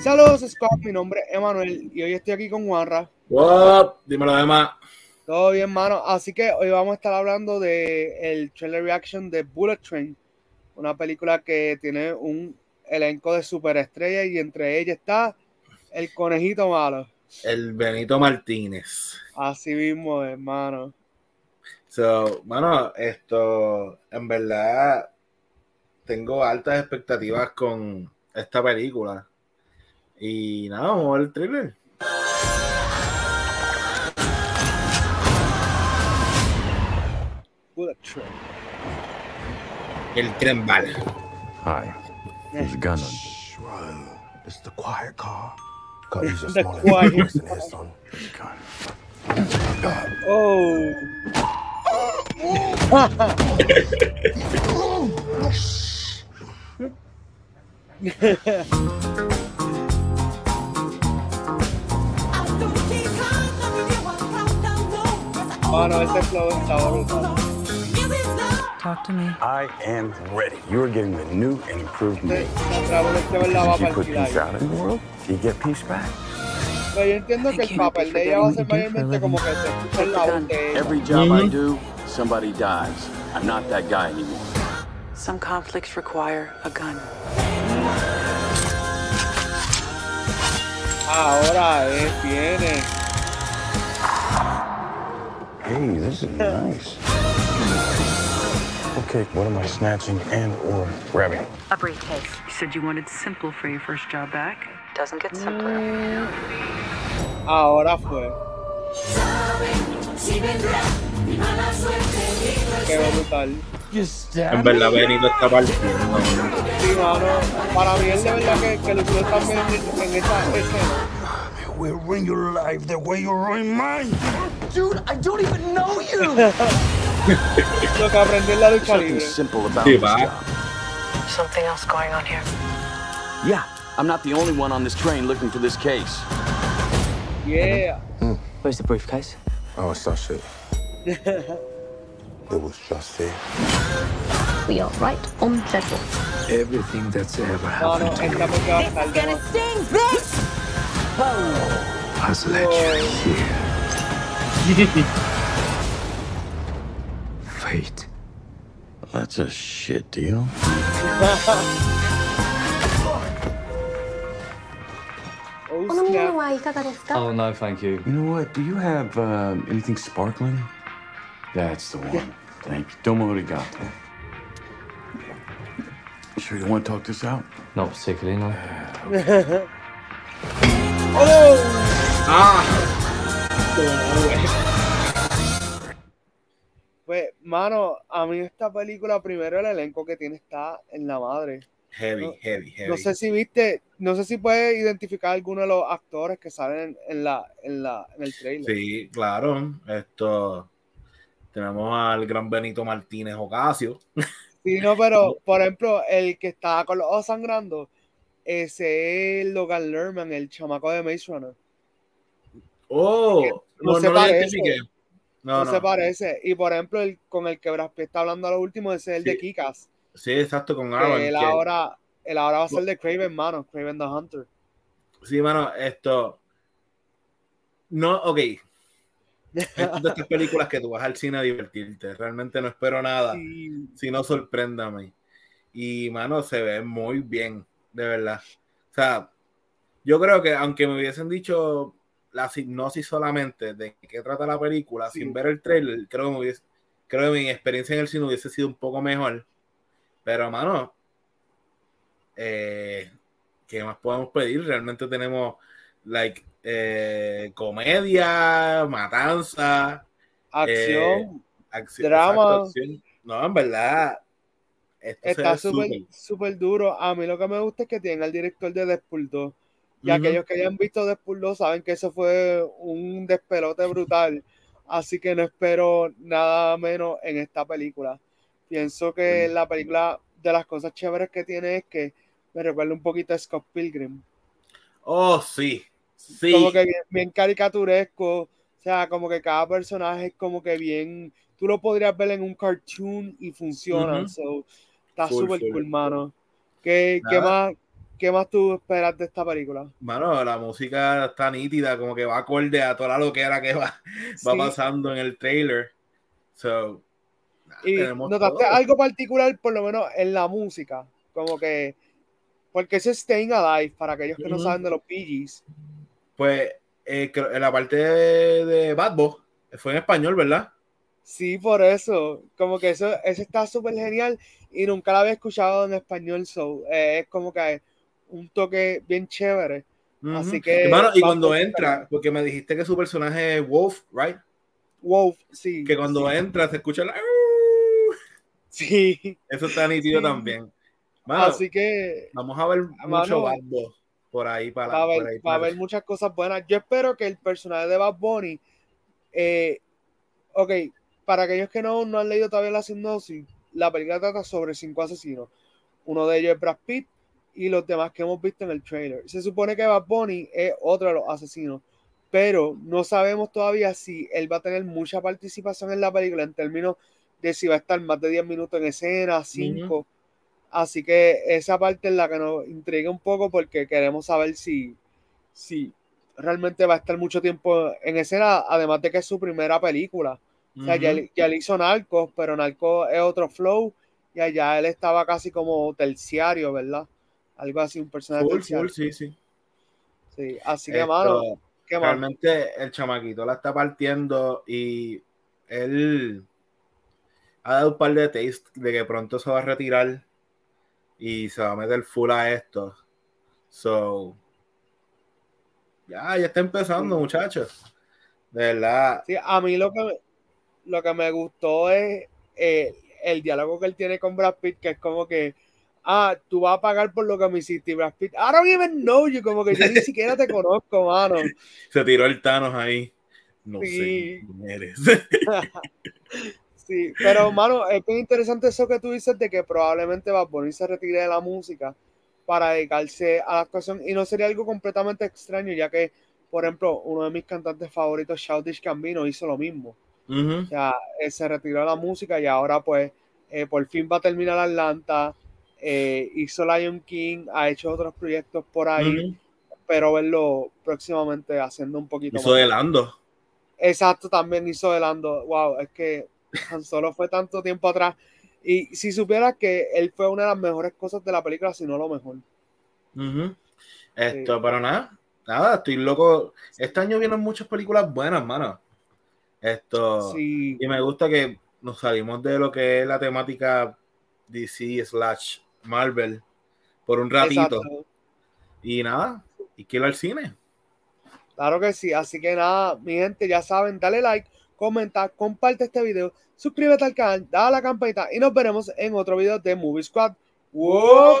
Saludos, Scott. Mi nombre es Emanuel y hoy estoy aquí con Juanra. What? Dímelo además. Todo bien, mano. Así que hoy vamos a estar hablando de el trailer reaction de Bullet Train, una película que tiene un elenco de superestrellas y entre ellas está el conejito malo. El Benito Martínez. Así mismo, hermano. So, mano, esto, en verdad, tengo altas expectativas con esta película. Y nada, vamos a ver el trailer. El tren bala. Hi. There's a gun on. Run. It's the quiet car. Got use a The small in here, son. Gun. Oh. Mano, ese flow está brutal. Talk to me. I am ready. You are getting the new and improved me. Mostraron este ver la va a If you put partir peace ahí. out in the world, you get peace back. Pero yo entiendo que el papel de ella va a ser mayormente como que se escucha en la voz de ella. Every job I do, somebody dies. I'm not that guy anymore. Some conflicts require a gun. Ahora es, viene. Hey, this is nice. Okay, what am I snatching and or grabbing? A briefcase. You said you wanted simple for your first job back. Doesn't get simpler. Ahora fue. Qué brutal. En verdad, Benito está partiendo. Sí, mano. Para mí es de verdad que, que lució también en, en esta escena. We'll ruin your life the way you ruin mine. Dude, I don't even know you! Lo que aprendí en la lucha Something libre. simple about Sí, this job. Something else going on here. Yeah, I'm not the only one on this train looking for this case. Yeah. Hmm. Where's the briefcase? Oh, it's that shit. it was just there. We are right on schedule. Everything that's ever Mano, happened to esta me película va a estar de- sting, bitch! has led you here. Fate. That's a shit deal. oh no, thank you. You know what? Do you have um, anything sparkling? That's the one. Thank you. Domo arigato. Sure you want to talk this out? Not particularly, no. Uh, okay. Pues, mano, a mí esta película, primero el elenco que tiene está en la madre. Heavy, No- heavy, heavy. No sé si viste, no sé si puedes identificar alguno de los actores que salen en, la, en, la, en el trailer. Sí, claro. Esto. Tenemos al gran Benito Martínez Ocasio. Sí, no, pero por ejemplo, el que está con los ojos sangrando, ese es Logan Lerman, el chamaco de Maze Runner. Oh, no no, se no parece. No, No, se parece. Y por ejemplo, el con el que Brad Pitt está hablando a lo último, ese es el Sí. de Kikas. Sí, exacto, con Aaron. Que él que- ahora, él ahora va a ser de Craven, mano. Craven the Hunter. Sí, mano, esto. No, ok. Estas de estas películas que tú vas al cine a divertirte. Realmente no espero nada. Sí. Si no, sorpréndame. Y, mano, se ve muy bien, de verdad. O sea, yo creo que aunque me hubiesen dicho la hipnosis solamente de qué trata la película, Sí. sin ver el trailer, creo que, me hubiese- creo que mi experiencia en el cine hubiese sido un poco mejor. Pero, mano, eh, ¿qué más podemos pedir? Realmente tenemos, like, eh, comedia, matanza, Acción. acción, Drama. exacto, acción. No, en verdad, esto Está súper súper duro. A mí lo que me gusta es que tiene al director de Deadpool 2. Y aquellos que hayan visto Deadpool 2 saben que eso fue un despelote brutal. Así que no espero nada menos en esta película. Pienso que la película, de las cosas chéveres que tiene es que me recuerda un poquito a Scott Pilgrim. Oh, sí. Sí. Como que bien, bien caricaturesco. O sea, como que cada personaje es como que bien. Tú lo podrías ver en un cartoon y funciona. So, está súper cool, mano. ¿Qué, ¿Qué más? ¿qué más tú esperas de esta película? Mano, la música está nítida, como que va acorde a toda la loquera que va, va Sí. pasando en el trailer. So, ¿Y notaste todo. algo particular, por lo menos en la música? Como que, porque eso es Staying Alive, para aquellos que no saben de los Gees. Pues eh, en la parte de, de Bad Boy fue en español, ¿verdad? Sí, por eso. Como que eso, eso está súper genial y nunca la había escuchado en español. So, eh, es como que un toque bien chévere. Así que Hermano, y cuando entra, porque me dijiste que su personaje es Wolf, right? Wolf, sí. Que cuando sí, entra se escucha la... Sí. Eso está nítido Sí. también. Mano, Así que vamos a ver Mano, mucho Bad Boy por ahí para va a por haber, ahí va a para- haber muchas cosas buenas. Yo espero que el personaje de Bad Bunny, eh, ok, para aquellos que no, no han leído todavía la sinopsis, la película trata sobre cinco asesinos. Uno de ellos es Brad Pitt y los demás que hemos visto en el trailer. Se supone que Bad Bunny es otro de los asesinos, pero no sabemos todavía si él va a tener mucha participación en la película en términos de si va a estar más de 10 minutos en escena, 5. Así que esa parte es la que nos intriga un poco porque queremos saber si, si realmente va a estar mucho tiempo en escena, además de que es su primera película. O sea, ya, él- ya él hizo Narcos, pero Narcos es otro flow y allá él estaba casi como terciario, ¿verdad? Algo así, un personaje Full, terciario. full, sí, sí. Sí, así que, mano, realmente el chamaquito la está partiendo y él ha dado un par de taste de que pronto se va a retirar y se va a meter full a esto. So, ya, ya está empezando, Sí. muchachos. De verdad. Sí, a mí lo que me, lo que me gustó es eh, el diálogo que él tiene con Brad Pitt, que es como que, ah, tú vas a pagar por lo que me hiciste, y Brad Pitt, I don't even know you, como que yo ni siquiera te conozco, mano. Se tiró el Thanos ahí. No Sí. sé quién eres. Sí, pero mano, es bien interesante eso que tú dices de que probablemente Bad Bunny se retire de la música para dedicarse a la actuación y no sería algo completamente extraño, ya que, por ejemplo, uno de mis cantantes favoritos, Childish Gambino, hizo lo mismo. O sea, eh, se retiró la música y ahora pues eh, por fin va a terminar Atlanta, eh, hizo Lion King, ha hecho otros proyectos por ahí, Ujú. pero verlo próximamente haciendo un poquito Hizo más. de Lando. Exacto, también hizo de Lando. Wow, es que Han Solo fue tanto tiempo atrás. Y si supieras que él fue una de las mejores cosas de la película, si no lo mejor. Esto, pero nada, nada, estoy loco. Este año vienen muchas películas buenas, mano. Esto, Sí, y me gusta que nos salimos de lo que es la temática DC slash Marvel por un ratito. exacto. Y nada, y quiero al cine. Claro que sí. Así que nada, mi gente, ya saben, dale like, comenta, comparte este video, suscríbete al canal, dale a la campanita y nos veremos en otro video de Movie Squad. ¡Wow!